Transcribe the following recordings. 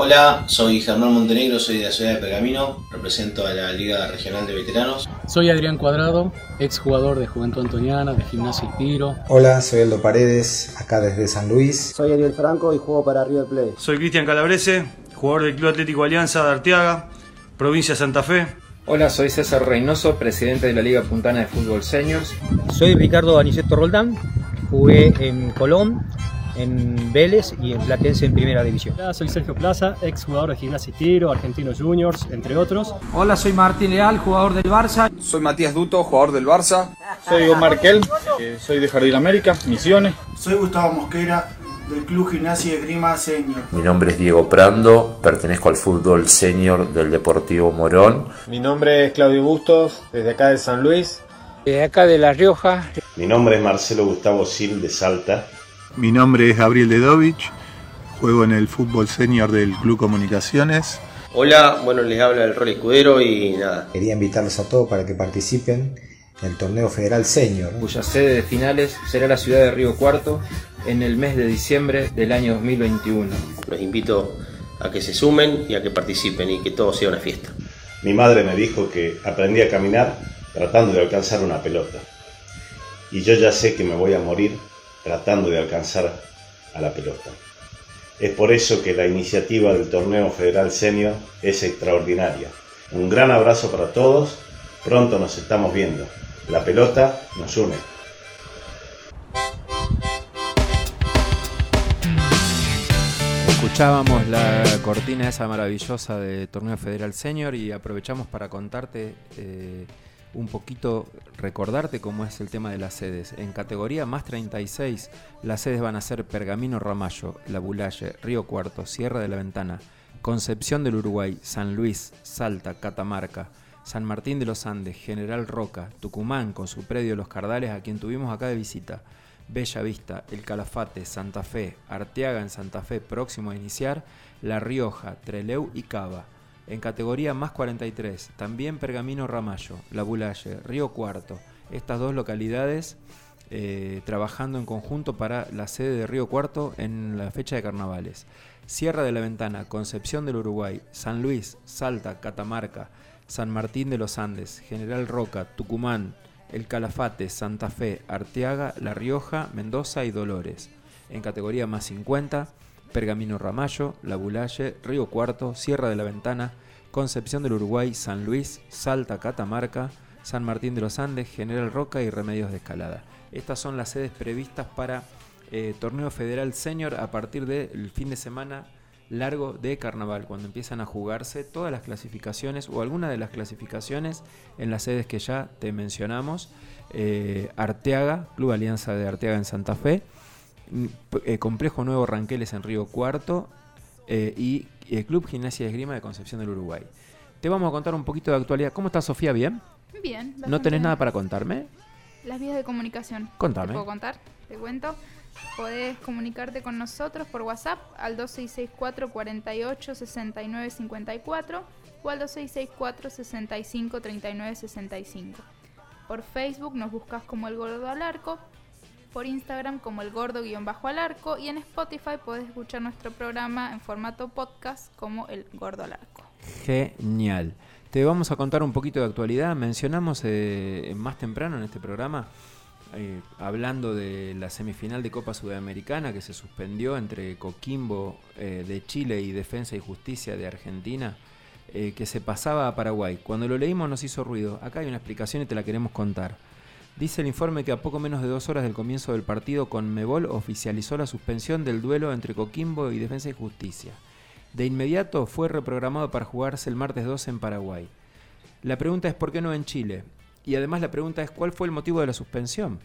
Hola, soy Germán Montenegro, soy de la ciudad de Pergamino, represento a la Liga Regional de Veteranos. Soy Adrián Cuadrado, ex jugador de Juventud Antoniana, de Gimnasia y Tiro. Hola, soy Aldo Paredes, acá desde San Luis. Soy Ariel Franco y juego para River Plate. Soy Cristian Calabrese, jugador del Club Atlético Alianza de Arteaga, provincia de Santa Fe. Hola, soy César Reynoso, presidente de la Liga Puntana de Fútbol Seniors. Soy Ricardo Aniceto Roldán, jugué en Colón, en Vélez y en Platense en Primera División. Hola, soy Sergio Plaza, ex jugador de Gimnasia y Tiro, Argentinos Juniors, entre otros. Hola, soy Martín Leal, jugador del Barça. Soy Matías Duto, jugador del Barça. Soy Omar Kel, soy de Jardín América, Misiones. Soy Gustavo Mosquera, del Club Gimnasia de Grima Senior. Mi nombre es Diego Prando, pertenezco al fútbol senior del Deportivo Morón. Mi nombre es Claudio Bustos, desde acá de San Luis. Desde acá de La Rioja. Mi nombre es Marcelo Gustavo Sil de Salta. Mi nombre es Gabriel Dedovich, juego en el fútbol senior del Club Comunicaciones. Hola, bueno, les habla el Rol Escudero y nada. Quería invitarlos a todos para que participen en el torneo federal senior. Cuya sede de finales será la ciudad de Río Cuarto en el mes de diciembre del año 2021. Los invito a que se sumen y a que participen y que todo sea una fiesta. Mi madre me dijo que aprendí a caminar tratando de alcanzar una pelota. Y yo ya sé que me voy a morir tratando de alcanzar a la pelota. Es por eso que la iniciativa del torneo federal senior es extraordinaria. Un gran abrazo para todos, pronto nos estamos viendo. La pelota nos une. Escuchábamos la cortina esa maravillosa de Torneo Federal Senior y aprovechamos para contarte eh, un poquito, recordarte cómo es el tema de las sedes. En categoría más 36, las sedes van a ser Pergamino Ramallo, La Bulalle, Río Cuarto, Sierra de la Ventana, Concepción del Uruguay, San Luis, Salta, Catamarca, San Martín de los Andes, General Roca, Tucumán con su predio Los Cardales, a quien tuvimos acá de visita, Bella Vista, El Calafate, Santa Fe, Arteaga en Santa Fe, próximo a iniciar, La Rioja, Treleu y Cava. En categoría más 43, también Pergamino Ramallo, La Bulalle, Río Cuarto, estas dos localidades eh, trabajando en conjunto para la sede de Río Cuarto en la fecha de carnavales. Sierra de la Ventana, Concepción del Uruguay, San Luis, Salta, Catamarca, San Martín de los Andes, General Roca, Tucumán, El Calafate, Santa Fe, Arteaga, La Rioja, Mendoza y Dolores. En categoría más 50, Pergamino Ramallo, La Bulalle, Río Cuarto, Sierra de la Ventana, Concepción del Uruguay, San Luis, Salta, Catamarca, San Martín de los Andes, General Roca y Remedios de Escalada. Estas son las sedes previstas para eh, Torneo Federal Senior a partir del fin de semana largo de carnaval, cuando empiezan a jugarse todas las clasificaciones o algunas de las clasificaciones en las sedes que ya te mencionamos. Eh, Arteaga, Club Alianza de Arteaga en Santa Fe, eh, Complejo Nuevo Ranqueles en Río Cuarto eh, y el Club Gimnasia de Esgrima de Concepción del Uruguay. Te vamos a contar un poquito de actualidad. ¿Cómo estás, Sofía? ¿Bien? Bien. ¿No tenés nada para contarme? Las vías de comunicación. Contame. ¿Te puedo contar? Te cuento. Podés comunicarte con nosotros por WhatsApp al 2664 48 69 54 o al 2664 65 39 65. Por Facebook nos buscas como El Gordo al Arco, por Instagram como El Gordo-Al bajo Arco y en Spotify podés escuchar nuestro programa en formato podcast como El Gordo al Arco. Genial. Te vamos a contar un poquito de actualidad. Mencionamos eh, más temprano en este programa eh, hablando de la semifinal de Copa Sudamericana que se suspendió entre Coquimbo eh, de Chile y Defensa y Justicia de Argentina, eh, que se pasaba a Paraguay. Cuando lo leímos nos hizo ruido. Acá hay una explicación y te la queremos contar. Dice el informe que a poco menos de dos horas del comienzo del partido, con Mebol oficializó la suspensión del duelo entre Coquimbo y Defensa y Justicia. De inmediato fue reprogramado para jugarse el martes 12 en Paraguay. La pregunta es por qué no en Chile. Y además la pregunta es cuál fue el motivo de la suspensión.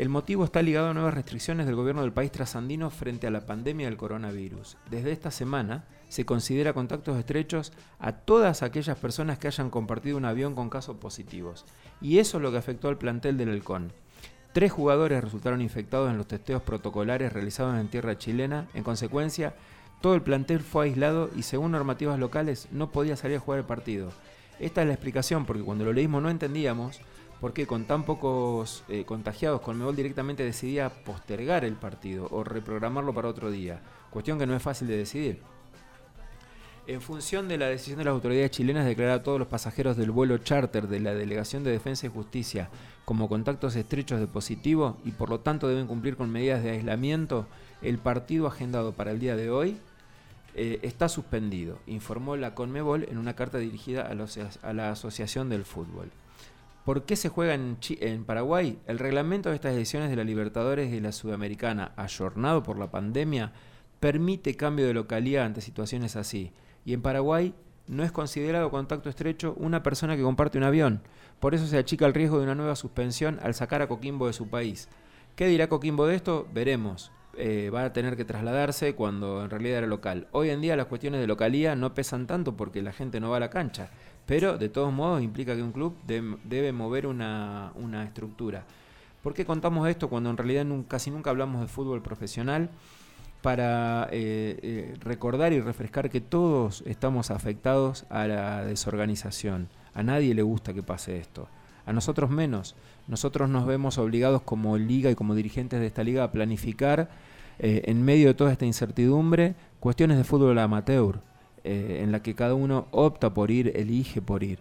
El motivo está ligado a nuevas restricciones del gobierno del país trasandino frente a la pandemia del coronavirus. Desde esta semana se considera contactos estrechos a todas aquellas personas que hayan compartido un avión con casos positivos. Y eso es lo que afectó al plantel del Halcón. Tres jugadores resultaron infectados en los testeos protocolares realizados en tierra chilena. En consecuencia, todo el plantel fue aislado y según normativas locales no podía salir a jugar el partido. Esta es la explicación, porque cuando lo leímos no entendíamos por qué con tan pocos eh, contagiados Conmebol directamente decidía postergar el partido o reprogramarlo para otro día. Cuestión que no es fácil de decidir. En función de la decisión de las autoridades chilenas de declarar a todos los pasajeros del vuelo charter de la Delegación de Defensa y Justicia como contactos estrechos de positivo y por lo tanto deben cumplir con medidas de aislamiento, el partido agendado para el día de hoy eh, está suspendido, informó la Conmebol en una carta dirigida a la Asociación del Fútbol. ¿Por qué se juega en, en, Paraguay? El reglamento de estas ediciones de la Libertadores y la Sudamericana, ayornado por la pandemia, permite cambio de localidad ante situaciones así. Y en Paraguay no es considerado contacto estrecho una persona que comparte un avión. Por eso se achica el riesgo de una nueva suspensión al sacar a Coquimbo de su país. ¿Qué dirá Coquimbo de esto? Veremos. Eh, va a tener que trasladarse cuando en realidad era local. Hoy en día las cuestiones de localía no pesan tanto porque la gente no va a la cancha, pero de todos modos implica que un club debe mover una, una, estructura. ¿Por qué contamos esto cuando en realidad casi nunca hablamos de fútbol profesional? Para eh, eh, recordar y refrescar que todos estamos afectados a la desorganización. A nadie le gusta que pase esto. A nosotros menos. Nosotros nos vemos obligados como liga y como dirigentes de esta liga a planificar eh, en medio de toda esta incertidumbre cuestiones de fútbol amateur, eh, en la que cada uno opta por ir, elige por ir.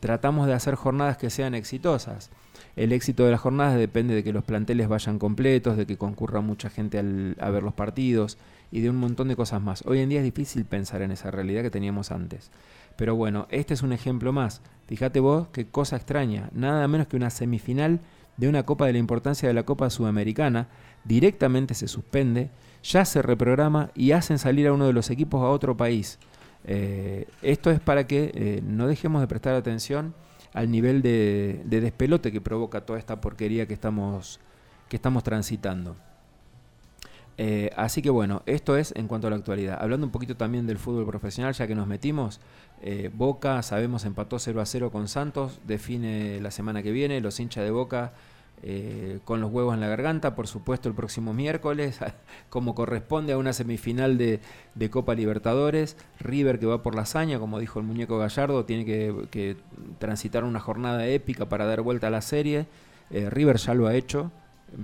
Tratamos de hacer jornadas que sean exitosas. El éxito de las jornadas depende de que los planteles vayan completos, de que concurra mucha gente a ver los partidos y de un montón de cosas más. Hoy en día es difícil pensar en esa realidad que teníamos antes. Pero bueno, este es un ejemplo más. Fíjate vos qué cosa extraña, nada menos que una semifinal de una Copa de la importancia de la Copa Sudamericana, directamente se suspende, ya se reprograma y hacen salir a uno de los equipos a otro país. Eh, esto es para que eh, no dejemos de prestar atención al nivel de, de, despelote que provoca toda esta porquería que estamos, que estamos transitando. Eh, así que bueno, esto es en cuanto a la actualidad. Hablando un poquito también del fútbol profesional, ya que nos metimos, Boca, sabemos, empató 0 a 0 con Santos, define la semana que viene, los hinchas de Boca eh, con los huevos en la garganta, por supuesto el próximo miércoles, como corresponde a una semifinal de, Copa Libertadores, River que va por la hazaña, como dijo el muñeco Gallardo, tiene que, transitar una jornada épica para dar vuelta a la serie, River ya lo ha hecho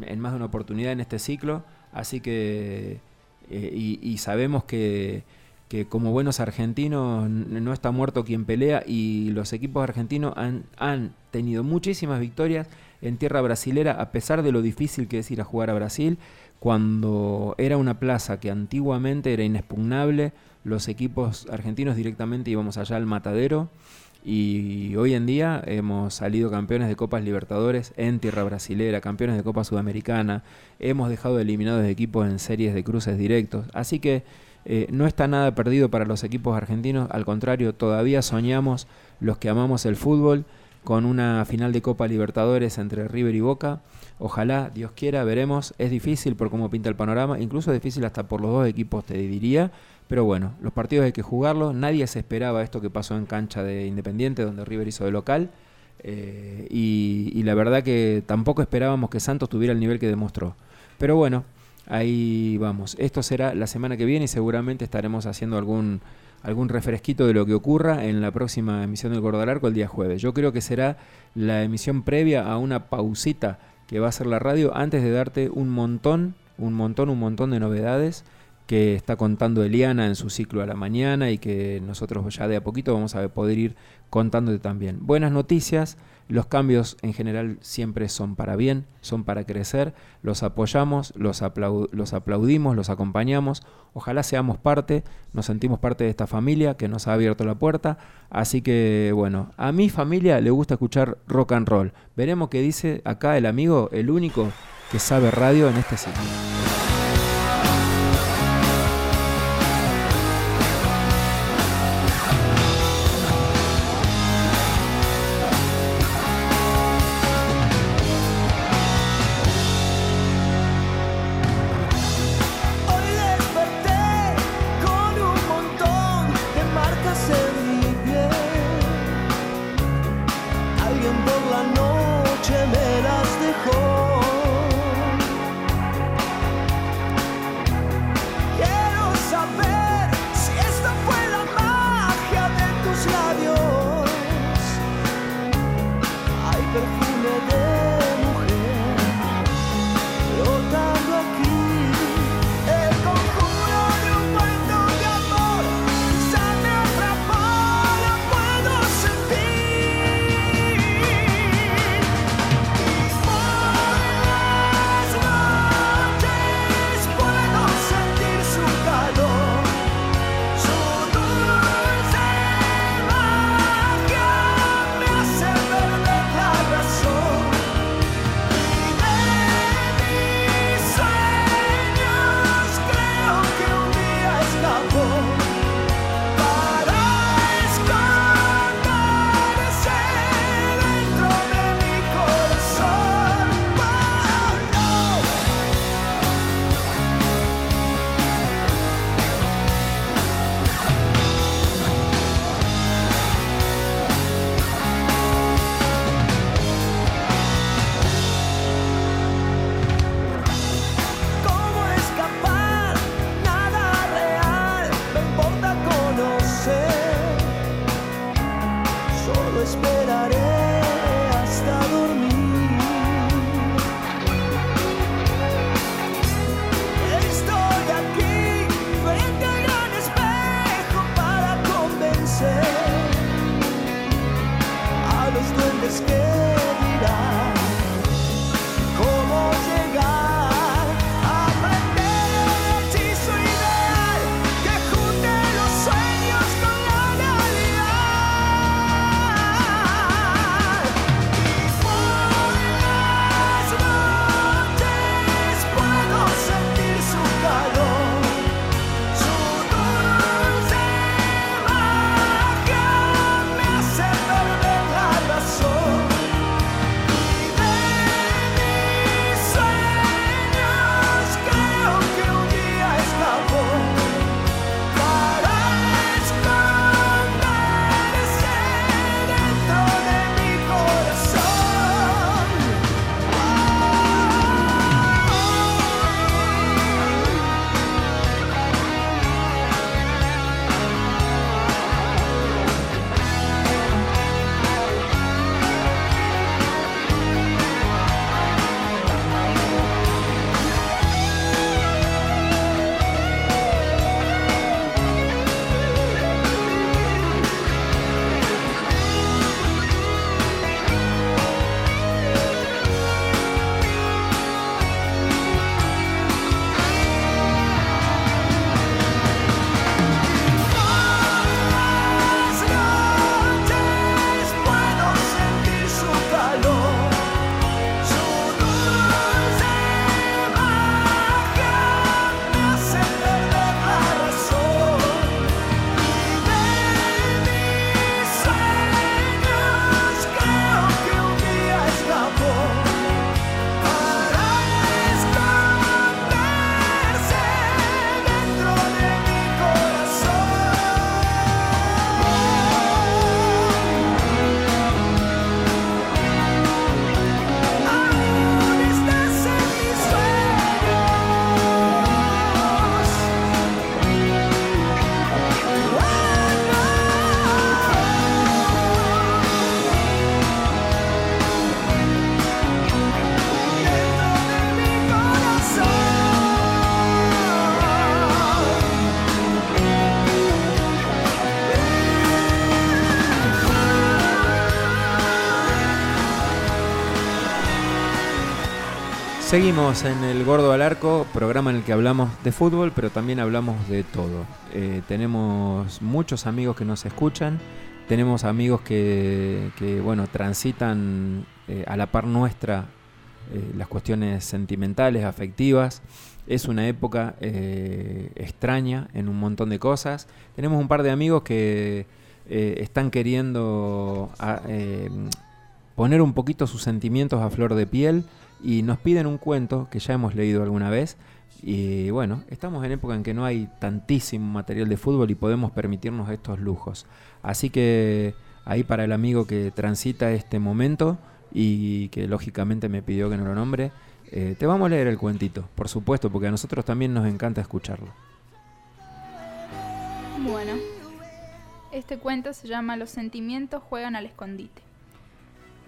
en más de una oportunidad en este ciclo, Así que, eh, y, sabemos que, como buenos argentinos no está muerto quien pelea y los equipos argentinos han tenido muchísimas victorias en tierra brasilera a pesar de lo difícil que es ir a jugar a Brasil cuando era una plaza que antiguamente era inexpugnable los equipos argentinos directamente íbamos allá al matadero y hoy en día hemos salido campeones de Copas Libertadores en tierra brasilera, campeones de Copa Sudamericana, hemos dejado eliminados equipos en series de cruces directos, así que eh, no está nada perdido para los equipos argentinos, al contrario, todavía soñamos los que amamos el fútbol con una final de Copa Libertadores entre River y Boca. Ojalá, Dios quiera, veremos. Es difícil por cómo pinta el panorama, incluso es difícil hasta por los dos equipos, te diría. Pero bueno, los partidos hay que jugarlos. Nadie se esperaba esto que pasó en cancha de Independiente, donde River hizo de local. Eh, y, la verdad que tampoco esperábamos que Santos tuviera el nivel que demostró. Pero bueno, ahí vamos. Esto será la semana que viene y seguramente estaremos haciendo algún, algún refresquito de lo que ocurra en la próxima emisión del Gordo Arco el día jueves. Yo creo que será la emisión previa a una pausita que va a ser la radio antes de darte un montón, un montón, un montón de novedades que está contando Eliana en su ciclo a la mañana y que nosotros ya de a poquito vamos a poder ir contándote también. Buenas noticias, los cambios en general siempre son para bien, son para crecer, los apoyamos, los, aplaudimos, los acompañamos, ojalá seamos parte, nos sentimos parte de esta familia que nos ha abierto la puerta, así que bueno, a mi familia le gusta escuchar rock and roll. Veremos qué dice acá el amigo, el único que sabe radio en este ciclo. Seguimos en el Gordo al Arco, programa en el que hablamos de fútbol, pero también hablamos de todo. Eh, tenemos muchos amigos que nos escuchan, tenemos amigos que, bueno, transitan eh, a la par nuestra eh, las cuestiones sentimentales, afectivas. Es una época extraña en un montón de cosas. Tenemos un par de amigos que están queriendo a- eh, poner un poquito sus sentimientos a flor de piel y nos piden un cuento que ya hemos leído alguna vez. Y bueno, estamos en época en que no hay tantísimo material de fútbol y podemos permitirnos estos lujos. Así que ahí para el amigo que transita este momento y que lógicamente me pidió que no lo nombre, eh, te vamos a leer el cuentito, por supuesto, porque a nosotros también nos encanta escucharlo. Bueno, este cuento se llama Los sentimientos juegan al escondite.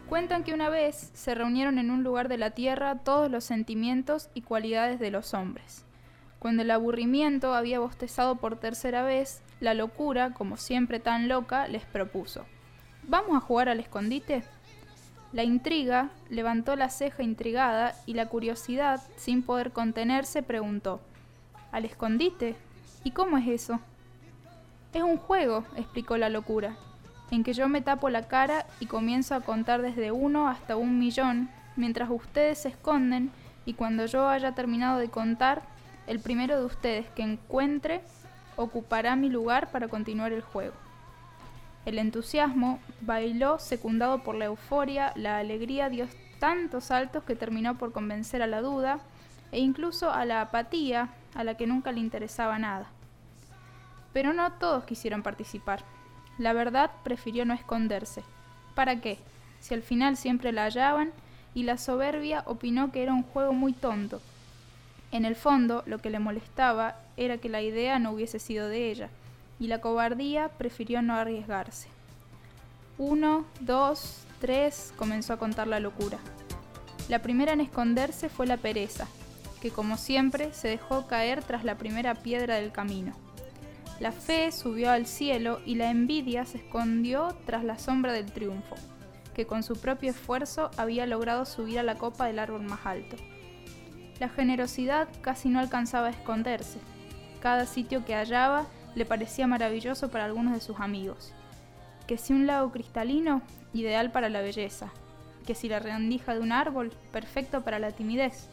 Cuentan que una vez se reunieron en un lugar de la tierra todos los sentimientos y cualidades de los hombres. Cuando el aburrimiento había bostezado por tercera vez, la locura, como siempre tan loca, les propuso. ¿Vamos a jugar al escondite? La intriga levantó la ceja intrigada y la curiosidad, sin poder contenerse, preguntó. ¿Al escondite? ¿Y cómo es eso? Es un juego, explicó la locura, en que yo me tapo la cara y comienzo a contar desde uno hasta un millón, mientras ustedes se esconden y cuando yo haya terminado de contar, el primero de ustedes que encuentre ocupará mi lugar para continuar el juego. El entusiasmo bailó secundado por la euforia, la alegría dio tantos saltos que terminó por convencer a la duda e incluso a la apatía a la que nunca le interesaba nada. Pero no todos quisieron participar. La verdad prefirió no esconderse. ¿Para qué? Si al final siempre la hallaban y la soberbia opinó que era un juego muy tonto. En el fondo, lo que le molestaba era que la idea no hubiese sido de ella, y la cobardía prefirió no arriesgarse. Uno, dos, tres, comenzó a contar la locura. La primera en esconderse fue la pereza, que como siempre se dejó caer tras la primera piedra del camino. La fe subió al cielo y la envidia se escondió tras la sombra del triunfo, que con su propio esfuerzo había logrado subir a la copa del árbol más alto. La generosidad casi no alcanzaba a esconderse. Cada sitio que hallaba le parecía maravilloso para algunos de sus amigos. Que si un lago cristalino, ideal para la belleza. Que si la rendija de un árbol, perfecto para la timidez.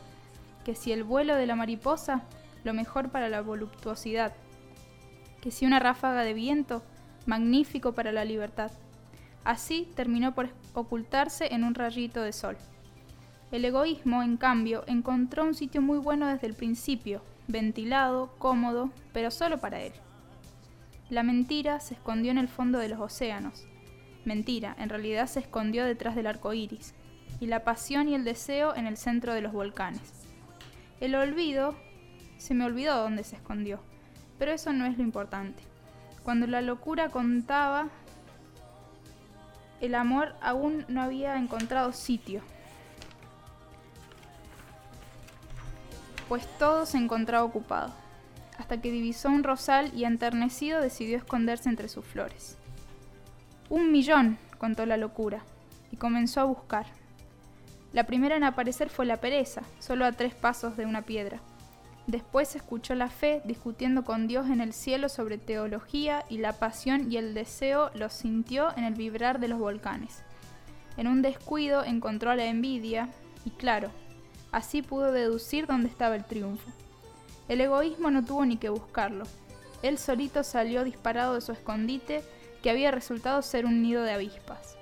Que si el vuelo de la mariposa, lo mejor para la voluptuosidad. Que si una ráfaga de viento, magnífico para la libertad. Así terminó por ocultarse en un rayito de sol. El egoísmo, en cambio, encontró un sitio muy bueno desde el principio, ventilado, cómodo, pero solo para él. La mentira se escondió en el fondo de los océanos. Mentira, en realidad se escondió detrás del arco iris, y la pasión y el deseo en el centro de los volcanes. El olvido, se me olvidó dónde se escondió, pero eso no es lo importante. Cuando la locura contaba, el amor aún no había encontrado sitio, pues todo se encontraba ocupado, hasta que divisó un rosal y enternecido decidió esconderse entre sus flores. Un millón, contó la locura, y comenzó a buscar. La primera en aparecer fue la pereza, solo a tres pasos de una piedra. Después escuchó la fe discutiendo con Dios en el cielo sobre teología y la pasión y el deseo los sintió en el vibrar de los volcanes. En un descuido encontró a la envidia y claro, así pudo deducir dónde estaba el triunfo. El egoísmo no tuvo ni que buscarlo. Él solito salió disparado de su escondite que había resultado ser un nido de avispas.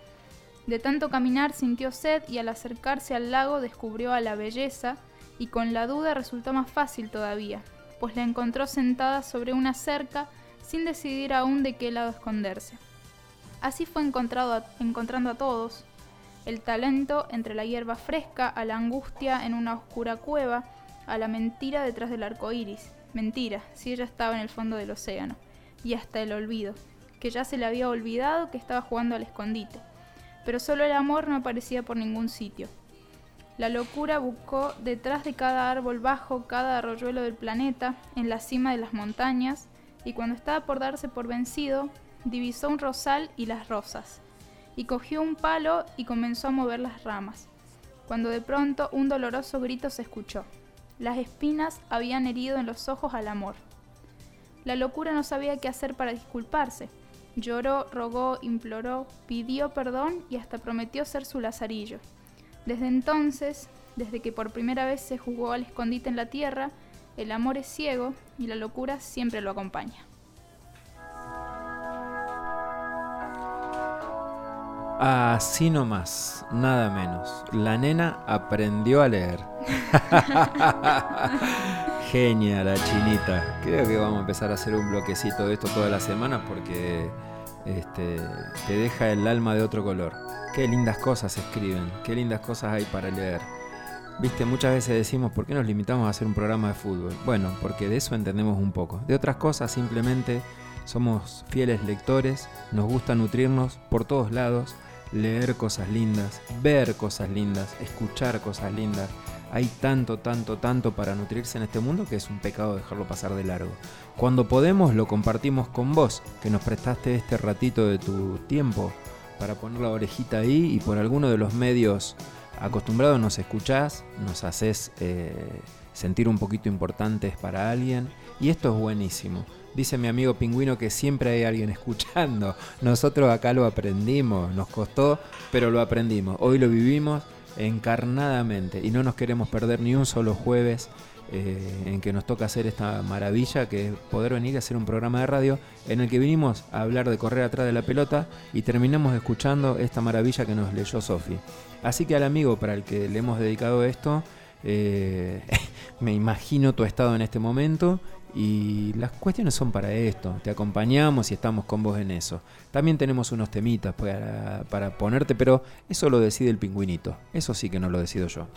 De tanto caminar sintió sed y al acercarse al lago descubrió a la belleza y con la duda resultó más fácil todavía, pues la encontró sentada sobre una cerca sin decidir aún de qué lado esconderse. Así fue encontrado a- encontrando a todos, el talento entre la hierba fresca, a la angustia en una oscura cueva, a la mentira detrás del arco iris. Mentira, si ella estaba en el fondo del océano, y hasta el olvido, que ya se le había olvidado que estaba jugando al escondite. Pero solo el amor no aparecía por ningún sitio. La locura buscó detrás de cada árbol bajo, cada arroyuelo del planeta, en la cima de las montañas, y cuando estaba por darse por vencido, divisó un rosal y las rosas, y cogió un palo y comenzó a mover las ramas, cuando de pronto un doloroso grito se escuchó. Las espinas habían herido en los ojos al amor. La locura no sabía qué hacer para disculparse. Lloró, rogó, imploró, pidió perdón y hasta prometió ser su lazarillo. Desde entonces, desde que por primera vez se jugó al escondite en la tierra, el amor es ciego y la locura siempre lo acompaña. Así nomás, nada menos. La nena aprendió a leer. Genia la chinita. Creo que vamos a empezar a hacer un bloquecito de esto toda la semana porque este, te deja el alma de otro color. Qué lindas cosas escriben, qué lindas cosas hay para leer. Viste, muchas veces decimos, ¿por qué nos limitamos a hacer un programa de fútbol? Bueno, porque de eso entendemos un poco. De otras cosas simplemente somos fieles lectores, nos gusta nutrirnos por todos lados, leer cosas lindas, ver cosas lindas, escuchar cosas lindas. Hay tanto, tanto, tanto para nutrirse en este mundo que es un pecado dejarlo pasar de largo. Cuando podemos lo compartimos con vos, que nos prestaste este ratito de tu tiempo para poner la orejita ahí y por alguno de los medios acostumbrados nos escuchás, nos haces eh, sentir un poquito importantes para alguien y esto es buenísimo. Dice mi amigo pingüino que siempre hay alguien escuchando. Nosotros acá lo aprendimos, nos costó, pero lo aprendimos. Hoy lo vivimos encarnadamente y no nos queremos perder ni un solo jueves eh, en que nos toca hacer esta maravilla que es poder venir a hacer un programa de radio en el que vinimos a hablar de correr atrás de la pelota y terminamos escuchando esta maravilla que nos leyó Sofi. Así que al amigo para el que le hemos dedicado esto, eh, me imagino tu estado en este momento y las cuestiones son para esto, te acompañamos y estamos con vos en eso. También tenemos unos temitas para, ponerte, pero eso lo decide el pingüinito, eso sí que no lo decido yo.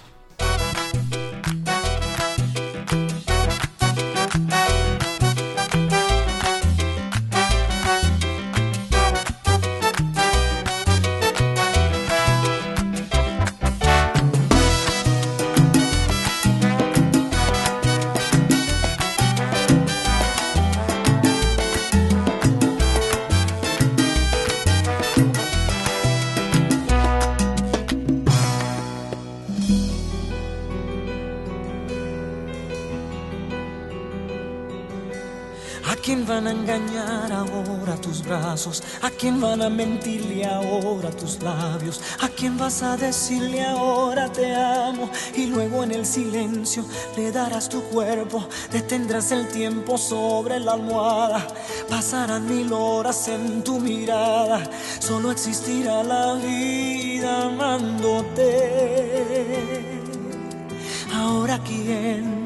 Vas a decirle ahora te amo? Y luego en el silencio le darás tu cuerpo, detendrás el tiempo sobre la almohada. Pasarán mil horas en tu mirada, solo existirá la vida amándote. Ahora quién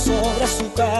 sobre su cara.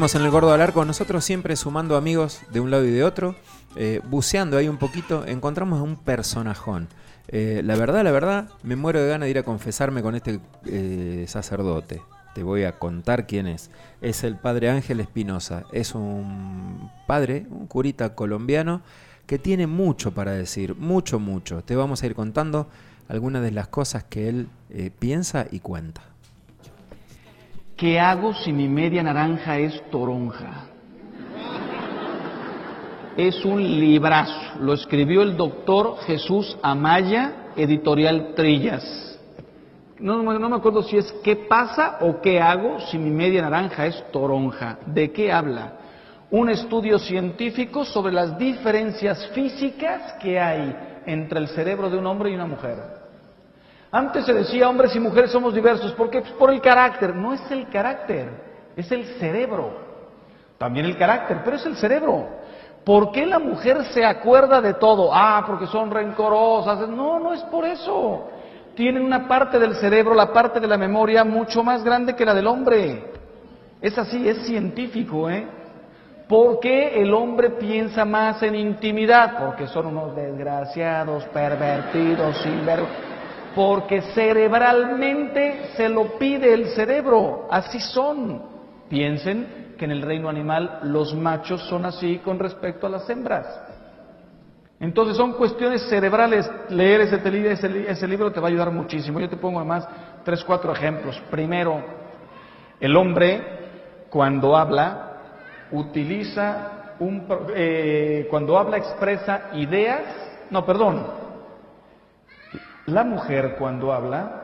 En el Gordo al Arco, nosotros siempre sumando amigos de un lado y de otro, eh, buceando ahí un poquito, encontramos a un personajón. Eh, la verdad, la verdad, me muero de ganas de ir a confesarme con este eh, sacerdote. Te voy a contar quién es. Es el padre Ángel Espinosa. Es un padre, un curita colombiano, que tiene mucho para decir, mucho, mucho. Te vamos a ir contando algunas de las cosas que él piensa y cuenta. ¿Qué hago si mi media naranja es toronja? Es un librazo. Lo escribió el doctor Jesús Amaya, editorial Trillas. No, me acuerdo si es qué pasa o qué hago si mi media naranja es toronja. ¿De qué habla? un estudio científico sobre las diferencias físicas que hay entre el cerebro de un hombre y una mujer. Antes se decía hombres y mujeres somos diversos, ¿por qué? Pues por el carácter. No es el carácter, es el cerebro. También el carácter, pero es el cerebro. ¿Por qué la mujer se acuerda de todo? Ah, porque son rencorosas. No, no es por eso. Tienen una parte del cerebro, la parte de la memoria, mucho más grande que la del hombre. Es así, es científico, ¿eh? ¿Por qué el hombre piensa más en intimidad? Porque son unos desgraciados, pervertidos, sin ver... Porque cerebralmente se lo pide el cerebro, así son. Piensen que en el reino animal los machos son así con respecto a las hembras. Entonces son cuestiones cerebrales. Leer ese, ese, ese libro te va a ayudar muchísimo. Yo te pongo además tres, cuatro ejemplos. Primero, el hombre cuando habla utiliza un, eh, cuando habla expresa ideas, no, perdón, la mujer cuando habla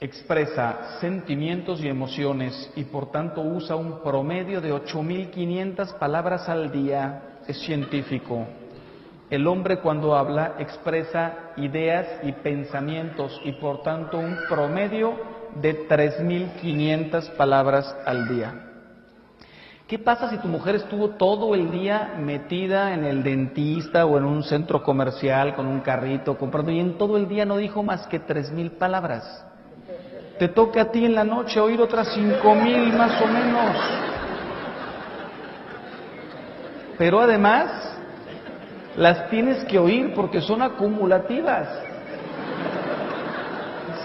expresa sentimientos y emociones y por tanto usa un promedio de 8.500 palabras al día, es científico. El hombre cuando habla expresa ideas y pensamientos y por tanto un promedio de 3.500 palabras al día. ¿Qué pasa si tu mujer estuvo todo el día metida en el dentista o en un centro comercial con un carrito comprando y en todo el día no dijo más que tres mil palabras? Te toca a ti en la noche oír otras cinco mil más o menos. Pero además las tienes que oír porque son acumulativas.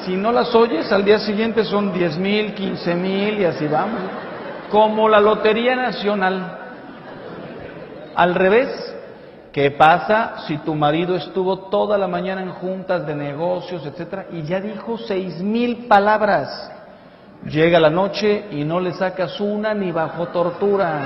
Si no las oyes, al día siguiente son diez mil, quince mil y así vamos como la Lotería Nacional. Al revés, ¿qué pasa si tu marido estuvo toda la mañana en juntas de negocios, etcétera, y ya dijo seis mil palabras? Llega la noche y no le sacas una ni bajo tortura.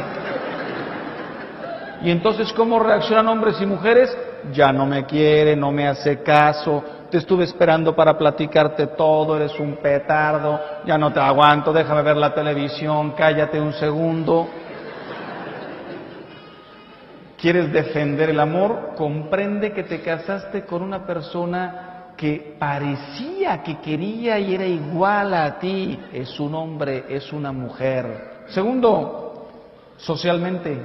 Y entonces, ¿cómo reaccionan hombres y mujeres? Ya no me quiere, no me hace caso, te estuve esperando para platicarte todo, eres un petardo, ya no te aguanto, déjame ver la televisión, cállate un segundo. ¿Quieres defender el amor? Comprende que te casaste con una persona que parecía que quería y era igual a ti. Es un hombre, es una mujer. Segundo, socialmente,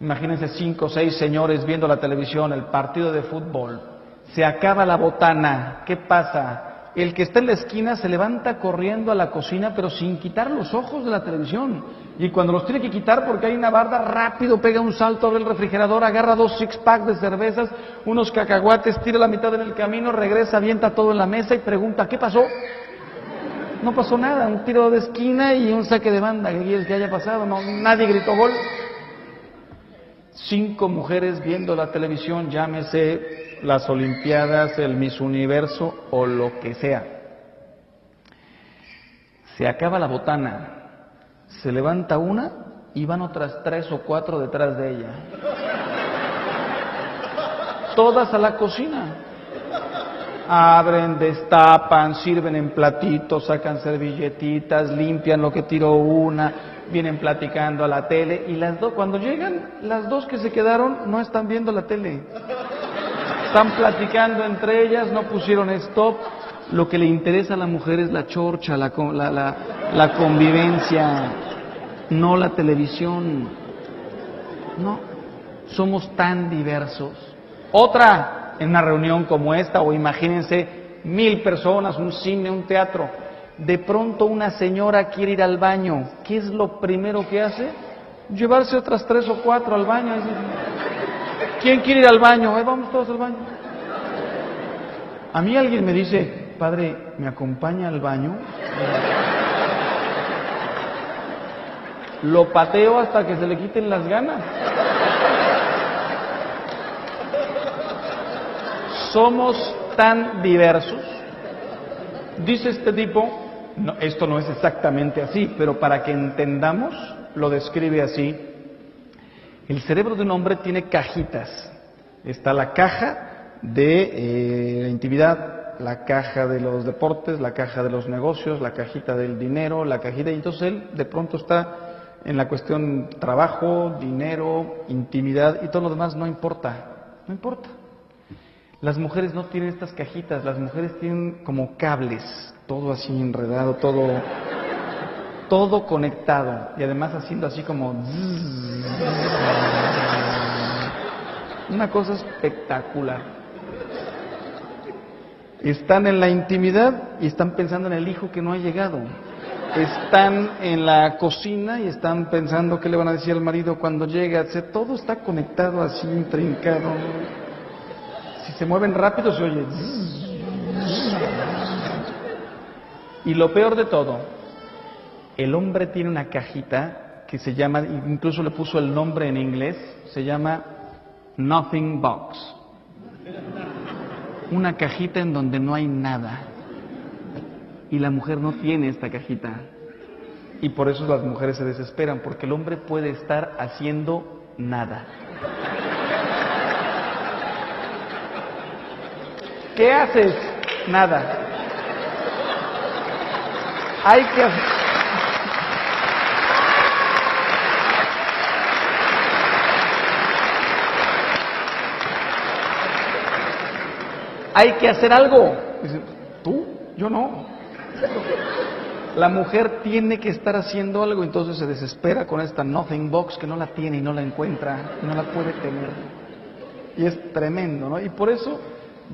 imagínense cinco o seis señores viendo la televisión, el partido de fútbol se acaba la botana, ¿qué pasa? El que está en la esquina se levanta corriendo a la cocina, pero sin quitar los ojos de la televisión. Y cuando los tiene que quitar porque hay una barda, rápido pega un salto, abre el refrigerador, agarra dos six packs de cervezas, unos cacahuates, tira la mitad en el camino, regresa, avienta todo en la mesa y pregunta, ¿qué pasó? No pasó nada, un tiro de esquina y un saque de banda. ¿Qué quieres que haya pasado? No, nadie gritó gol. Cinco mujeres viendo la televisión, llámese las Olimpiadas, el Miss Universo o lo que sea. Se acaba la botana, se levanta una y van otras tres o cuatro detrás de ella. Todas a la cocina. Abren, destapan, sirven en platitos, sacan servilletitas, limpian lo que tiró una, vienen platicando a la tele y las dos, cuando llegan, las dos que se quedaron no están viendo la tele. Están platicando entre ellas, no pusieron stop. Lo que le interesa a la mujer es la chorcha, la, la, convivencia, no la televisión. No, somos tan diversos. Otra, en una reunión como esta, o imagínense mil personas, un cine, un teatro, de pronto una señora quiere ir al baño. ¿Qué es lo primero que hace? Llevarse otras tres o cuatro al baño. ¿Quién quiere ir al baño? Eh, vamos todos al baño. A mí alguien me dice, padre, ¿me acompaña al baño? Lo pateo hasta que se le quiten las ganas. Somos tan diversos. Dice este tipo, esto no es exactamente así, pero para que entendamos, lo describe así. El cerebro de un hombre tiene cajitas. Está la caja de eh, la intimidad, la caja de los deportes, la caja de los negocios, la cajita del dinero, la cajita, y entonces él de pronto está En la cuestión trabajo, dinero, intimidad y todo lo demás no importa. No importa. Las mujeres no tienen estas cajitas, las mujeres tienen como cables, todo así enredado, todo, todo conectado y además haciendo así como una cosa espectacular. Están en la intimidad y están pensando en el hijo que no ha llegado. Están en la cocina y están pensando qué le van a decir al marido cuando llega. todo está conectado así, intrincado. Si se mueven rápido se oye. Y lo peor de todo, el hombre tiene una cajita que se llama, incluso le puso el nombre en inglés, se llama Nothing Box. Una cajita en donde no hay nada. Y la mujer no tiene esta cajita. Y por eso las mujeres se desesperan, porque el hombre puede estar haciendo nada. ¿Qué haces? Nada. Hay que hay que hacer algo. ¿Tú? Yo no. La mujer tiene que estar haciendo algo, entonces se desespera con esta nothing box que no la tiene y no la encuentra, no la puede tener. Y es tremendo, ¿no? Y por eso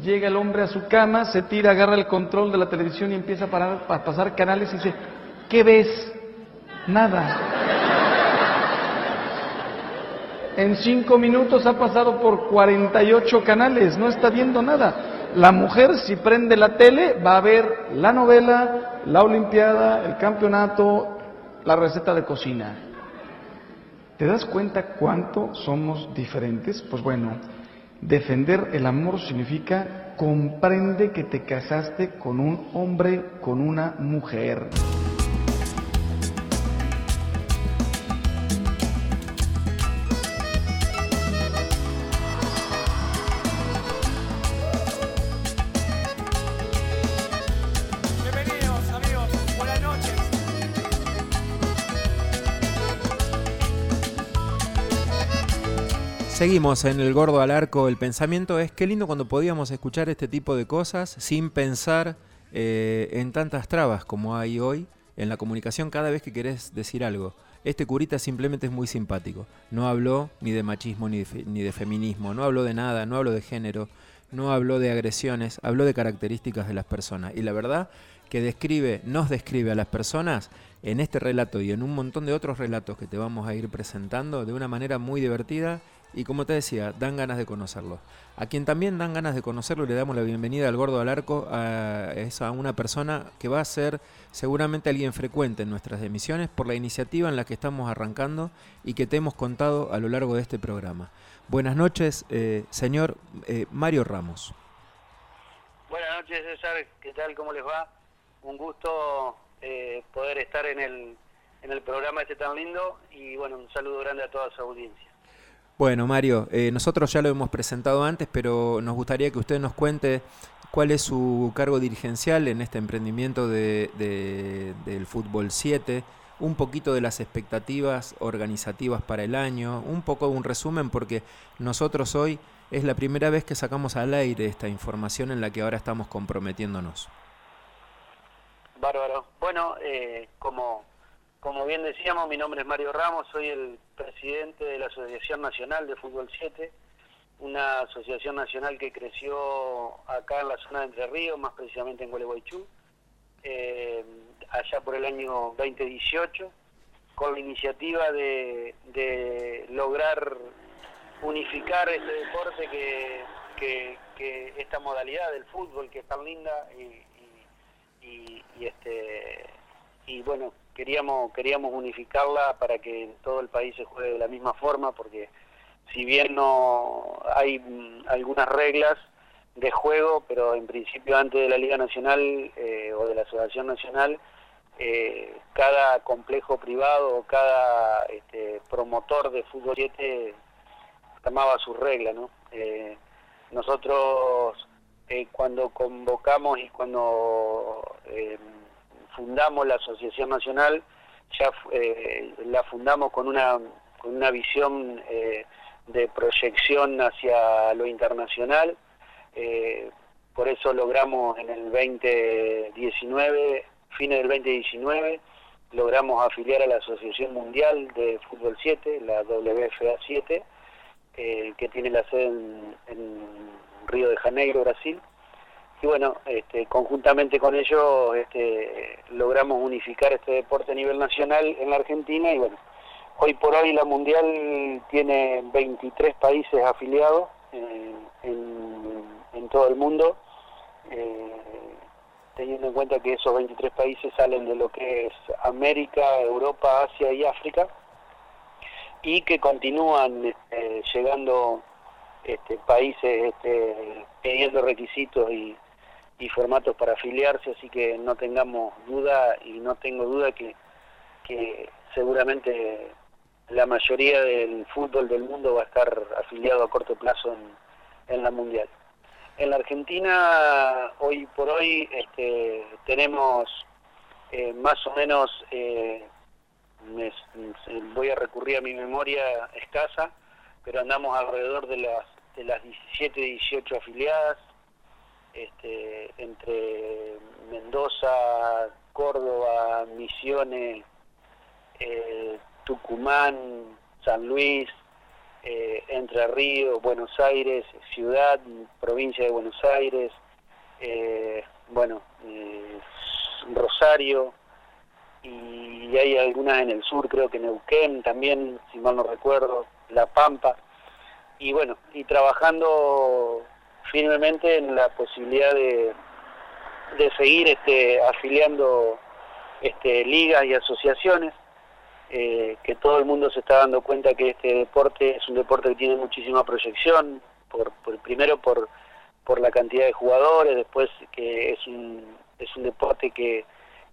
llega el hombre a su cama, se tira, agarra el control de la televisión y empieza a, parar, a pasar canales y dice, ¿qué ves? Nada. En cinco minutos ha pasado por 48 canales, no está viendo nada. La mujer si prende la tele va a ver la novela, la olimpiada, el campeonato, la receta de cocina. ¿Te das cuenta cuánto somos diferentes? Pues bueno, defender el amor significa comprende que te casaste con un hombre, con una mujer. Seguimos en el gordo al arco. El pensamiento es qué lindo cuando podíamos escuchar este tipo de cosas sin pensar eh, en tantas trabas como hay hoy en la comunicación cada vez que querés decir algo. Este curita simplemente es muy simpático. No habló ni de machismo ni de, ni de feminismo, no habló de nada, no habló de género, no habló de agresiones, habló de características de las personas. Y la verdad que describe, nos describe a las personas en este relato y en un montón de otros relatos que te vamos a ir presentando de una manera muy divertida y como te decía, dan ganas de conocerlo. A quien también dan ganas de conocerlo le damos la bienvenida al Gordo al Arco, a, es una persona que va a ser seguramente alguien frecuente en nuestras emisiones por la iniciativa en la que estamos arrancando y que te hemos contado a lo largo de este programa. Buenas noches, eh, señor eh, Mario Ramos. Buenas noches, César. ¿Qué tal? ¿Cómo les va? Un gusto eh, poder estar en el, en el programa este tan lindo y bueno, un saludo grande a toda su audiencia. Bueno, Mario, eh, nosotros ya lo hemos presentado antes, pero nos gustaría que usted nos cuente cuál es su cargo dirigencial en este emprendimiento de, del Fútbol 7, un poquito de las expectativas organizativas para el año, un poco un resumen, porque nosotros hoy es la primera vez que sacamos al aire esta información en la que ahora estamos comprometiéndonos. Bárbaro. Bueno, eh, como como bien decíamos, mi nombre es Mario Ramos, soy el presidente de la Asociación Nacional de Fútbol 7, una asociación nacional que creció acá en la zona de Entre Ríos, más precisamente en Gualeguaychú, eh, allá por el año 2018, con la iniciativa de, lograr unificar este deporte que, que, esta modalidad del fútbol que es tan linda y, y este y bueno queríamos queríamos unificarla para que en todo el país se juegue de la misma forma porque si bien no hay mm, algunas reglas de juego pero en principio antes de la Liga Nacional eh, o de la Asociación Nacional eh, cada complejo privado o cada este, promotor de fútbol 7 tomaba sus reglas ¿no? Eh, nosotros cuando convocamos y cuando fundamos la Asociación Nacional, ya la fundamos con una, con una visión de proyección hacia lo internacional. por eso logramos en el 2019, fines del 2019, logramos afiliar a la Asociación Mundial de Fútbol 7, la WFA 7, eh, que tiene la sede en, Río de Janeiro, Brasil. Y bueno, este, conjuntamente con ellos este, logramos unificar este deporte a nivel nacional en la Argentina y bueno, hoy por hoy la Mundial tiene 23 países afiliados eh, en, todo el mundo. Eh, teniendo en cuenta que esos 23 países salen de lo que es América, Europa, Asia y África, y que continúan este, llegando este, países este, pidiendo requisitos y, formatos para afiliarse, así que no tengamos duda y no tengo duda que, seguramente la mayoría del fútbol del mundo va a estar afiliado a corto plazo en la Mundial. En la Argentina, hoy por hoy, este, tenemos eh, más o menos, eh, voy a recurrir a mi memoria escasa, pero andamos alrededor de las, de las 17, 18 afiliadas, este, entre Mendoza, Córdoba, Misiones, eh, Tucumán, San Luis, eh, Entre Ríos, Buenos Aires, ciudad, provincia de Buenos Aires, eh, bueno, eh, Rosario, y hay algunas en el sur, creo que Neuquén también, si mal no recuerdo, La Pampa, y bueno, y trabajando firmemente en la posibilidad de, de seguir este, afiliando este, ligas y asociaciones eh, que todo el mundo se está dando cuenta que este deporte es un deporte que tiene muchísima proyección, por, primero por, por la cantidad de jugadores, después que es un, es un deporte que,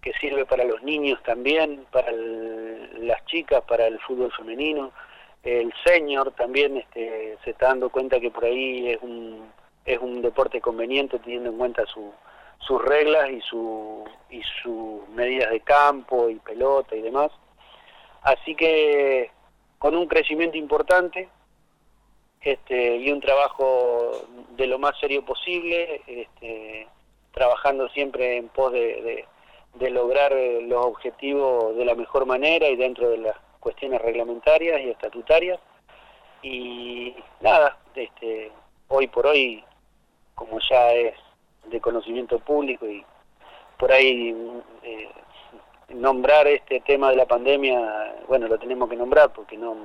que sirve para los niños también, para las chicas, para el fútbol femenino. El senior también este, se está dando cuenta que por ahí es un, es un deporte conveniente teniendo en cuenta su, sus reglas y, su, y sus medidas de campo y pelota y demás. Así que con un crecimiento importante este, y un trabajo de lo más serio posible, este, trabajando siempre en pos de, lograr los objetivos de la mejor manera y dentro de las cuestiones reglamentarias y estatutarias. Y nada, este, hoy por hoy, como ya es de conocimiento público y por ahí eh, nombrar este tema de la pandemia, bueno, lo tenemos que nombrar porque no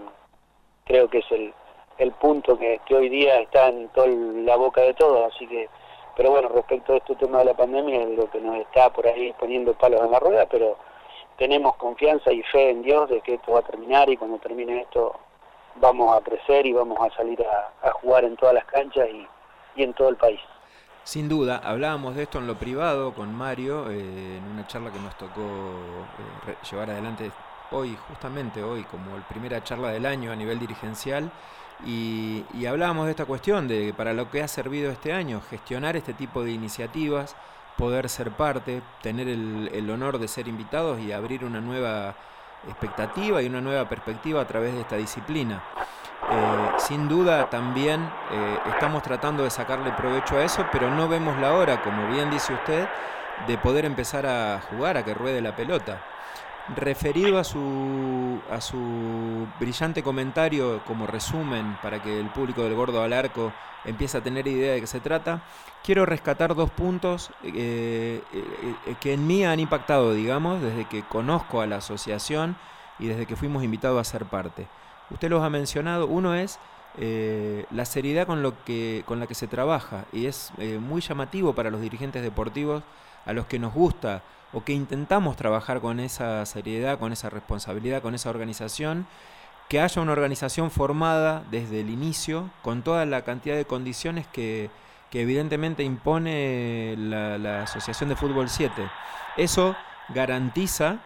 creo que es el, el punto que, hoy día está en toda la boca de todos, así que, pero bueno, respecto a este tema de la pandemia es lo que nos está por ahí poniendo palos en la rueda, pero tenemos confianza y fe en Dios de que esto va a terminar y cuando termine esto vamos a crecer y vamos a salir a, a jugar en todas las canchas y, y en todo el país. Sin duda, hablábamos de esto en lo privado con Mario, eh, en una charla que nos tocó eh, llevar adelante hoy, justamente hoy, como la primera charla del año a nivel dirigencial, y, hablábamos de esta cuestión, de para lo que ha servido este año, gestionar este tipo de iniciativas, poder ser parte, tener el honor de ser invitados y abrir una nueva expectativa y una nueva perspectiva a través de esta disciplina. Eh, sin duda también eh, estamos tratando de sacarle provecho a eso, pero no vemos la hora, como bien dice usted, de poder empezar a jugar, a que ruede la pelota. Referido a su, a su brillante comentario como resumen para que el público del Gordo al Arco empiece a tener idea de qué se trata, quiero rescatar dos puntos eh, que en mí han impactado, digamos, desde que conozco a la asociación y desde que fuimos invitados a ser parte. Usted los ha mencionado. Uno es eh, la seriedad con, lo que, con la que se trabaja y es eh, muy llamativo para los dirigentes deportivos a los que nos gusta o que intentamos trabajar con esa seriedad, con esa responsabilidad, con esa organización, que haya una organización formada desde el inicio con toda la cantidad de condiciones que, evidentemente impone la, Asociación de Fútbol 7. Eso garantiza,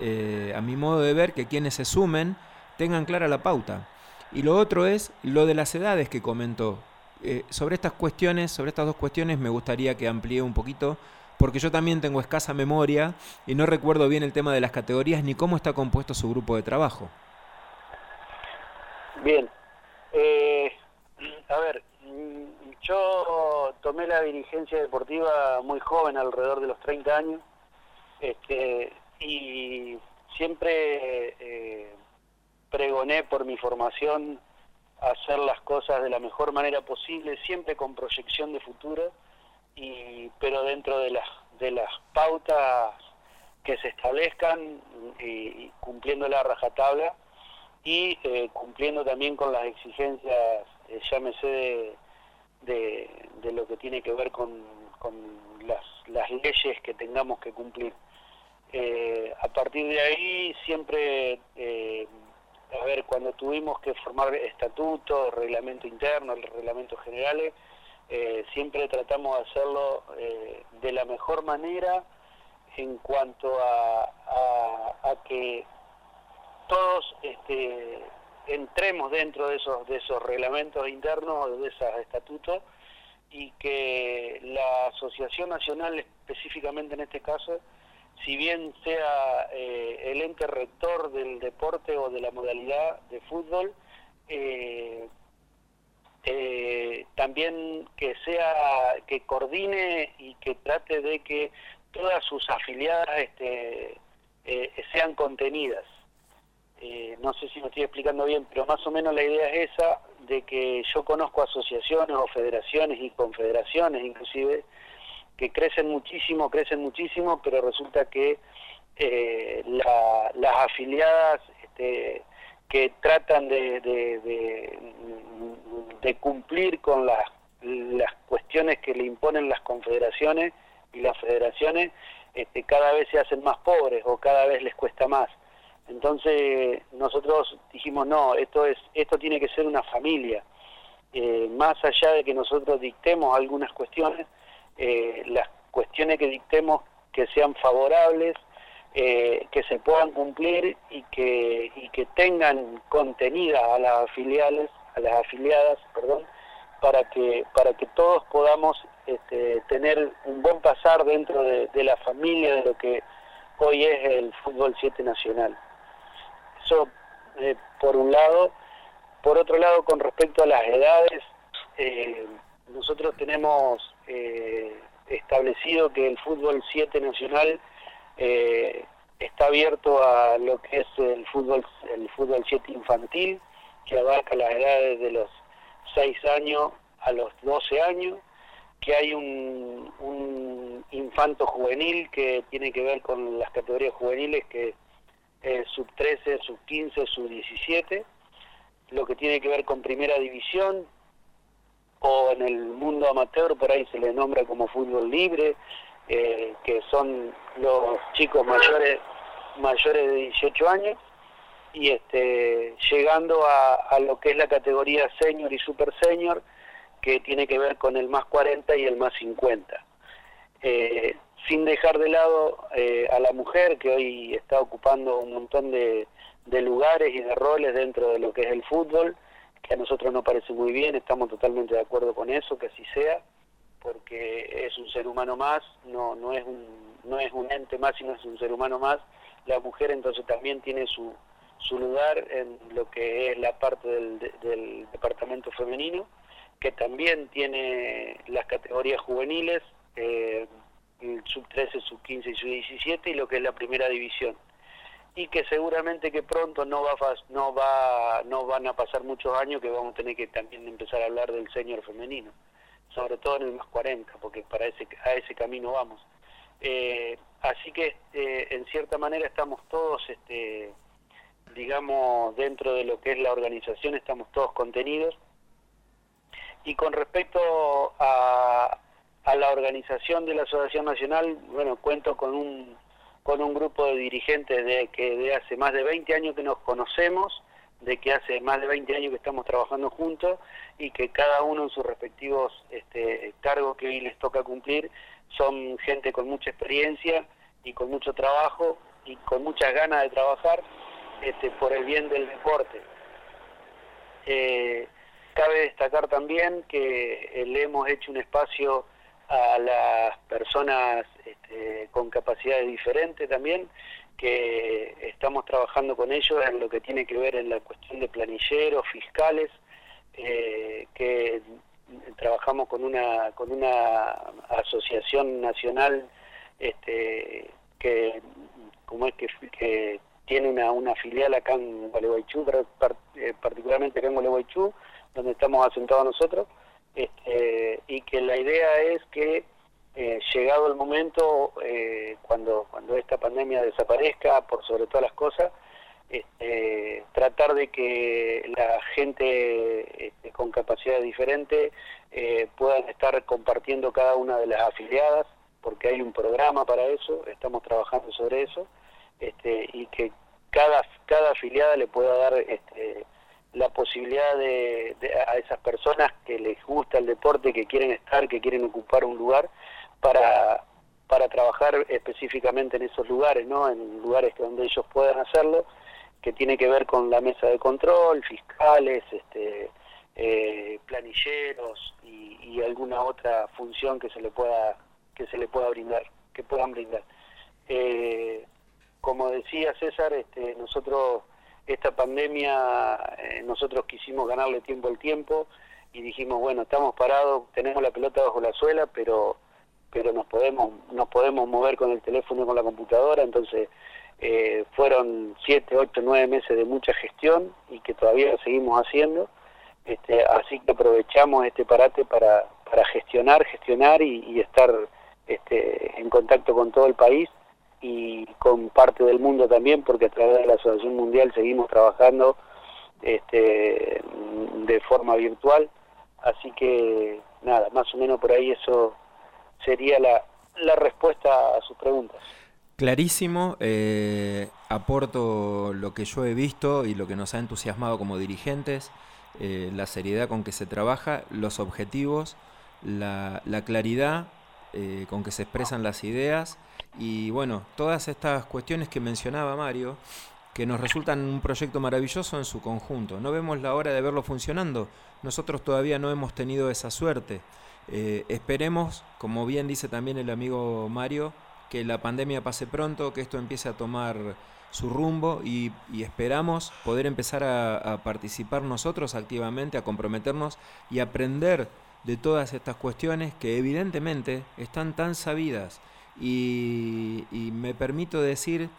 eh, a mi modo de ver, que quienes se sumen tengan clara la pauta. Y lo otro es lo de las edades que comentó. Eh, sobre estas cuestiones, sobre estas dos cuestiones, me gustaría que amplíe un poquito porque yo también tengo escasa memoria y no recuerdo bien el tema de las categorías ni cómo está compuesto su grupo de trabajo. Bien. Eh, a ver, mm, yo tomé la dirigencia deportiva muy joven, alrededor de los 30 años, este, y siempre eh, pregoné por mi formación hacer las cosas de la mejor manera posible, siempre con proyección de futuro, y, pero dentro de las, de las pautas que se establezcan y, cumpliendo la rajatabla y eh, cumpliendo también con las exigencias, eh, llámese de, de, lo que tiene que ver con, con las, las leyes que tengamos que cumplir. Eh, a partir de ahí siempre eh, a ver, cuando tuvimos que formar estatutos, reglamento interno, reglamentos generales, eh, siempre tratamos de hacerlo eh, de la mejor manera en cuanto a, que todos este, entremos dentro de esos, de esos reglamentos internos, de esos estatutos, y que la Asociación Nacional, específicamente en este caso, si bien sea eh, el ente rector del deporte o de la modalidad de fútbol, eh, eh, también que sea que coordine y que trate de que todas sus afiliadas este, sean contenidas. no sé si me estoy explicando bien, pero más o menos la idea es esa, de que yo conozco asociaciones o federaciones y confederaciones inclusive, que crecen muchísimo, crecen muchísimo, pero resulta que eh, las afiliadas este, que tratan de, de, cumplir con las, las cuestiones que le imponen las confederaciones y las federaciones, este, cada vez se hacen más pobres o cada vez les cuesta más. Entonces nosotros dijimos, no, esto, es, esto tiene que ser una familia. Eh, más allá de que nosotros dictemos algunas cuestiones, eh, las cuestiones que dictemos que sean favorables, eh, que se puedan cumplir y que, y que tengan contenida a las filiales, a las afiliadas, perdón, para que, para que todos podamos este, tener un buen pasar dentro de, la familia de lo que hoy es el fútbol 7 nacional. Eso eh, por un lado. Por otro lado, con respecto a las edades, nosotros tenemos eh, establecido que el fútbol 7 nacional eh, está abierto a lo que es el fútbol el fútbol 7 infantil, que abarca las edades de los 6 años a los 12 años, que hay un, un infanto juvenil que tiene que ver con las categorías juveniles que es sub 13, sub 15, sub 17, lo que tiene que ver con primera división, o en el mundo amateur por ahí se le nombra como fútbol libre, eh, que son los chicos mayores mayores de 18 años y este llegando a, lo que es la categoría senior y super senior que tiene que ver con el más 40 y el más 50 eh, sin dejar de lado eh, a la mujer que hoy está ocupando un montón de, de lugares y de roles dentro de lo que es el fútbol que a nosotros nos parece muy bien, estamos totalmente de acuerdo con eso, que así sea, porque es un ser humano más, no, no, es, un, no es un ente más, sino es un ser humano más. La mujer entonces también tiene su, su lugar en lo que es la parte del, departamento femenino, que también tiene las categorías juveniles, eh, sub 13, sub 15 y sub 17, y lo que es la primera división y que seguramente que pronto no va no va no van a pasar muchos años que vamos a tener que también empezar a hablar del señor femenino sobre todo en el más 40 porque para ese a ese camino vamos. Eh, así que eh, en cierta manera estamos todos este digamos dentro de lo que es la organización estamos todos contenidos. Y con respecto a, a la organización de la asociación nacional bueno cuento con un con un grupo de dirigentes de que de hace más de 20 años que nos conocemos, de que hace más de 20 años que estamos trabajando juntos y que cada uno en sus respectivos este, cargos que hoy les toca cumplir son gente con mucha experiencia y con mucho trabajo y con muchas ganas de trabajar este, por el bien del deporte. Eh, cabe destacar también que le hemos hecho un espacio a las personas este, con capacidades diferentes también, que estamos trabajando con ellos en lo que tiene que ver en la cuestión de planilleros, fiscales, eh, que trabajamos con una con una asociación nacional este, que como es que, tiene una, una filial acá en Gualeguaychú, eh, particularmente acá en Gualeguaychú, donde estamos asentados nosotros, este, y que la idea es que eh, llegado el momento, eh, cuando, cuando esta pandemia desaparezca, por sobre todas las cosas, este, tratar de que la gente este, con capacidades diferentes eh, puedan estar compartiendo cada una de las afiliadas, porque hay un programa para eso, estamos trabajando sobre eso, este, y que cada, cada afiliada le pueda dar este, la posibilidad de, a esas personas que les gusta el deporte, que quieren estar, que quieren ocupar un lugar, para, para trabajar específicamente en esos lugares, ¿no? en lugares donde ellos puedan hacerlo, que tiene que ver con la mesa de control, fiscales, este, eh, planilleros y, y, alguna otra función que se le pueda que se le pueda brindar, que puedan brindar. Eh, como decía César, este, nosotros esta pandemia eh, nosotros quisimos ganarle tiempo al tiempo y dijimos bueno estamos parados, tenemos la pelota bajo la suela, pero pero nos podemos nos podemos mover con el teléfono y con la computadora, entonces eh, fueron siete, ocho, nueve meses de mucha gestión y que todavía seguimos haciendo, este, así que aprovechamos este parate para, para gestionar, gestionar y, estar este, en contacto con todo el país y con parte del mundo también, porque a través de la Asociación Mundial seguimos trabajando este, de forma virtual, así que nada, más o menos por ahí eso sería la, la respuesta a sus preguntas. Clarísimo, eh, aporto lo que yo he visto y lo que nos ha entusiasmado como dirigentes, eh, la seriedad con que se trabaja, los objetivos, la, claridad eh, con que se expresan las ideas y bueno, todas estas cuestiones que mencionaba Mario, que nos resultan un proyecto maravilloso en su conjunto. No vemos la hora de verlo funcionando, nosotros todavía no hemos tenido esa suerte. esperemos, como bien dice también el amigo Mario, que la pandemia pase pronto, que esto empiece a tomar su rumbo y, esperamos poder empezar a, participar nosotros activamente, a comprometernos y aprender de todas estas cuestiones que evidentemente están tan sabidas. Y, me permito decir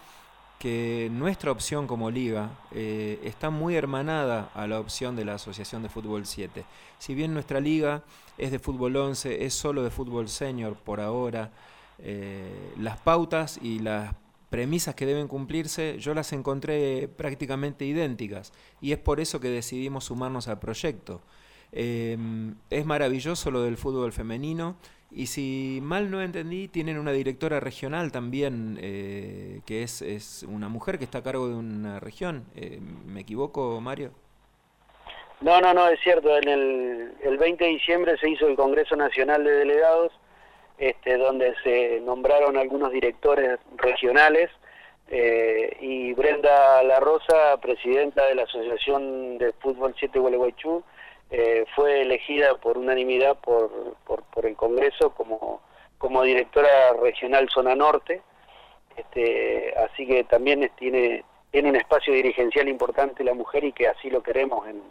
que nuestra opción como liga eh, está muy hermanada a la opción de la Asociación de Fútbol 7. Si bien nuestra liga es de fútbol 11, es solo de fútbol senior por ahora, eh, las pautas y las premisas que deben cumplirse yo las encontré prácticamente idénticas y es por eso que decidimos sumarnos al proyecto. Em, es maravilloso lo del fútbol femenino y si mal no entendí, tienen una directora regional también, eh, que es, es, una mujer que está a cargo de una región. Eh, ¿Me equivoco, Mario? No, no, no, es cierto. En el, el 20 de diciembre se hizo el Congreso Nacional de Delegados este, donde se nombraron algunos directores regionales eh, y Brenda La Rosa, presidenta de la Asociación de Fútbol 7 Gualeguaychú, eh, fue elegida por unanimidad por, por, el Congreso como, como directora regional Zona Norte, este, así que también tiene, tiene un espacio dirigencial importante la mujer y que así lo queremos en,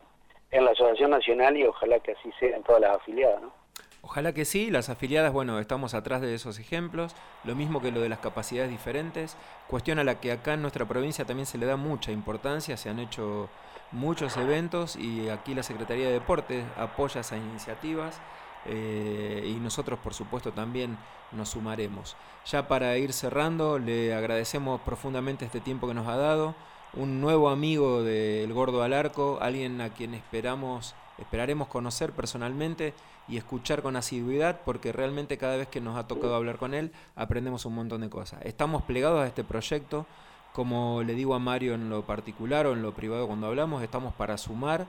en la Asociación Nacional y ojalá que así sea en todas las afiliadas. ¿no? Ojalá que sí, las afiliadas, bueno, estamos atrás de esos ejemplos, lo mismo que lo de las capacidades diferentes, cuestión a la que acá en nuestra provincia también se le da mucha importancia, se han hecho muchos eventos y aquí la Secretaría de Deportes apoya esas iniciativas eh, y nosotros por supuesto también nos sumaremos. Ya para ir cerrando, le agradecemos profundamente este tiempo que nos ha dado, un nuevo amigo del Gordo Alarco, alguien a quien esperamos, esperaremos conocer personalmente y escuchar con asiduidad porque realmente cada vez que nos ha tocado hablar con él aprendemos un montón de cosas. Estamos plegados a este proyecto, como le digo a Mario en lo particular o en lo privado cuando hablamos, estamos para sumar,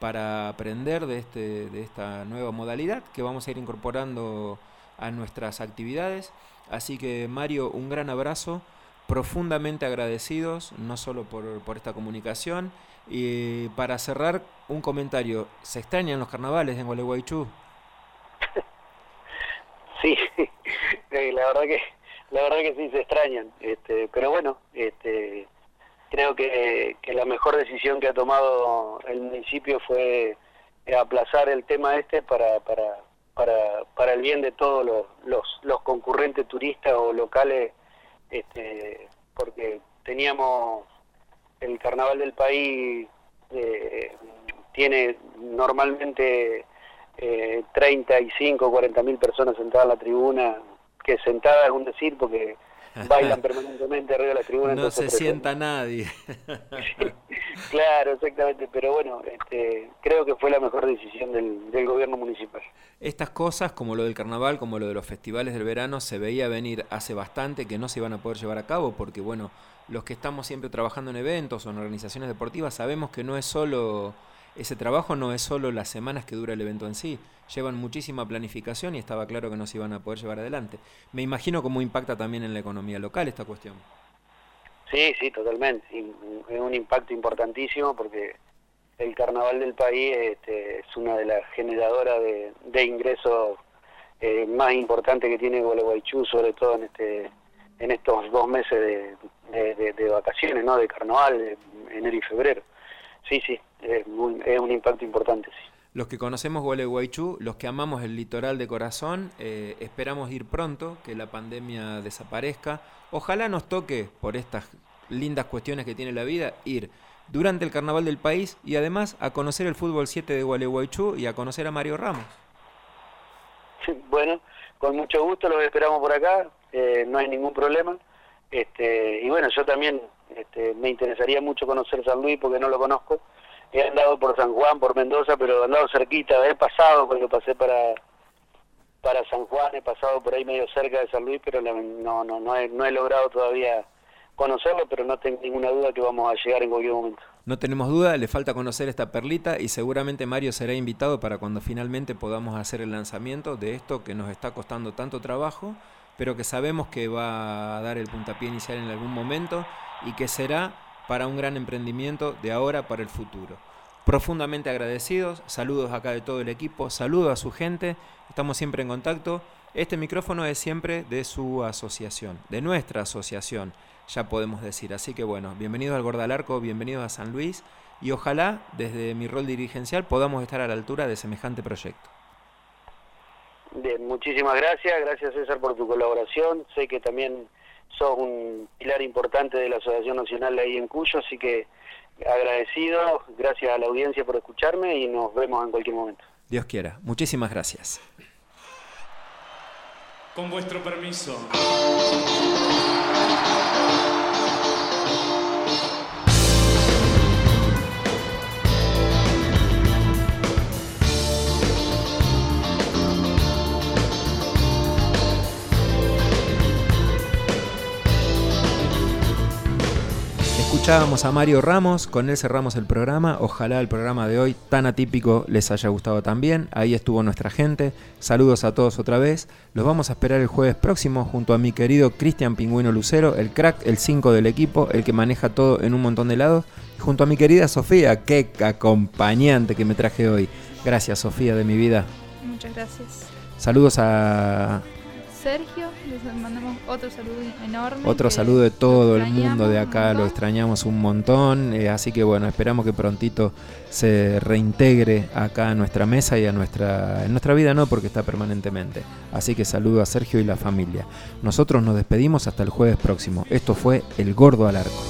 para aprender de, este, de esta nueva modalidad que vamos a ir incorporando a nuestras actividades. Así que Mario, un gran abrazo, profundamente agradecidos, no solo por, por esta comunicación. Y para cerrar, un comentario. ¿Se extrañan los carnavales en Gualeguaychú? Sí, la verdad que la verdad que sí se extrañan, este, pero bueno, este, creo que, que la mejor decisión que ha tomado el municipio fue aplazar el tema este para, para, para, para el bien de todos los, los, los concurrentes turistas o locales, este, porque teníamos el carnaval del país eh, tiene normalmente eh, 35 o 40 mil personas sentadas en la tribuna, que sentadas es un decir porque bailan permanentemente arriba de la tribuna. No se sienta nadie. claro, exactamente, pero bueno, este, creo que fue la mejor decisión del, del, gobierno municipal. Estas cosas, como lo del carnaval, como lo de los festivales del verano, se veía venir hace bastante que no se iban a poder llevar a cabo, porque bueno, los que estamos siempre trabajando en eventos o en organizaciones deportivas sabemos que no es solo ese trabajo no es solo las semanas que dura el evento en sí, llevan muchísima planificación y estaba claro que no se iban a poder llevar adelante. Me imagino cómo impacta también en la economía local esta cuestión. Sí, sí, totalmente. Es un impacto importantísimo porque el carnaval del país este, es una de las generadoras de, ingresos eh, más importantes que tiene Gualeguaychú, sobre todo en este en estos dos meses de, de vacaciones, ¿no? De carnaval, enero y febrero. Sí, sí, es, un impacto importante, sí. Los que conocemos Gualeguaychú, los que amamos el litoral de corazón, eh, esperamos ir pronto, que la pandemia desaparezca. Ojalá nos toque, por estas lindas cuestiones que tiene la vida, ir durante el carnaval del país y además a conocer el fútbol 7 de Gualeguaychú y a conocer a Mario Ramos. bueno, con mucho gusto los esperamos por acá, eh, no hay ningún problema. Este, y bueno, yo también este, me interesaría mucho conocer San Luis porque no lo conozco. He andado por San Juan, por Mendoza, pero he andado cerquita. He pasado cuando pasé para para San Juan, he pasado por ahí medio cerca de San Luis, pero no, no, no, he, no he logrado todavía conocerlo, pero no tengo ninguna duda que vamos a llegar en cualquier momento. No tenemos duda, le falta conocer esta perlita y seguramente Mario será invitado para cuando finalmente podamos hacer el lanzamiento de esto que nos está costando tanto trabajo, pero que sabemos que va a dar el puntapié inicial en algún momento y que será para un gran emprendimiento de ahora para el futuro. Profundamente agradecidos, saludos acá de todo el equipo, saludos a su gente, estamos siempre en contacto. Este micrófono es siempre de su asociación, de nuestra asociación, ya podemos decir. Así que bueno, bienvenidos al Gordalarco, bienvenidos a San Luis y ojalá desde mi rol dirigencial podamos estar a la altura de semejante proyecto. Bien, muchísimas gracias, gracias César por tu colaboración. Sé que también sos un pilar importante de la Asociación Nacional ahí en Cuyo, así que agradecido, gracias a la audiencia por escucharme y nos vemos en cualquier momento. Dios quiera. Muchísimas gracias. Con vuestro permiso. Escuchábamos a Mario Ramos, con él cerramos el programa. Ojalá el programa de hoy tan atípico les haya gustado también. Ahí estuvo nuestra gente. Saludos a todos otra vez. Los vamos a esperar el jueves próximo junto a mi querido Cristian Pingüino Lucero, el crack, el 5 del equipo, el que maneja todo en un montón de lados. Junto a mi querida Sofía, qué acompañante que me traje hoy. Gracias Sofía de mi vida. Muchas gracias. Saludos a Sergio, les mandamos otro saludo enorme. Otro saludo de todo el mundo de acá, lo extrañamos un montón, eh, así que bueno, esperamos que prontito se reintegre acá a nuestra mesa y a nuestra, en nuestra vida no, porque está permanentemente. Así que saludo a Sergio y la familia. Nosotros nos despedimos hasta el jueves próximo. Esto fue El Gordo al Arco.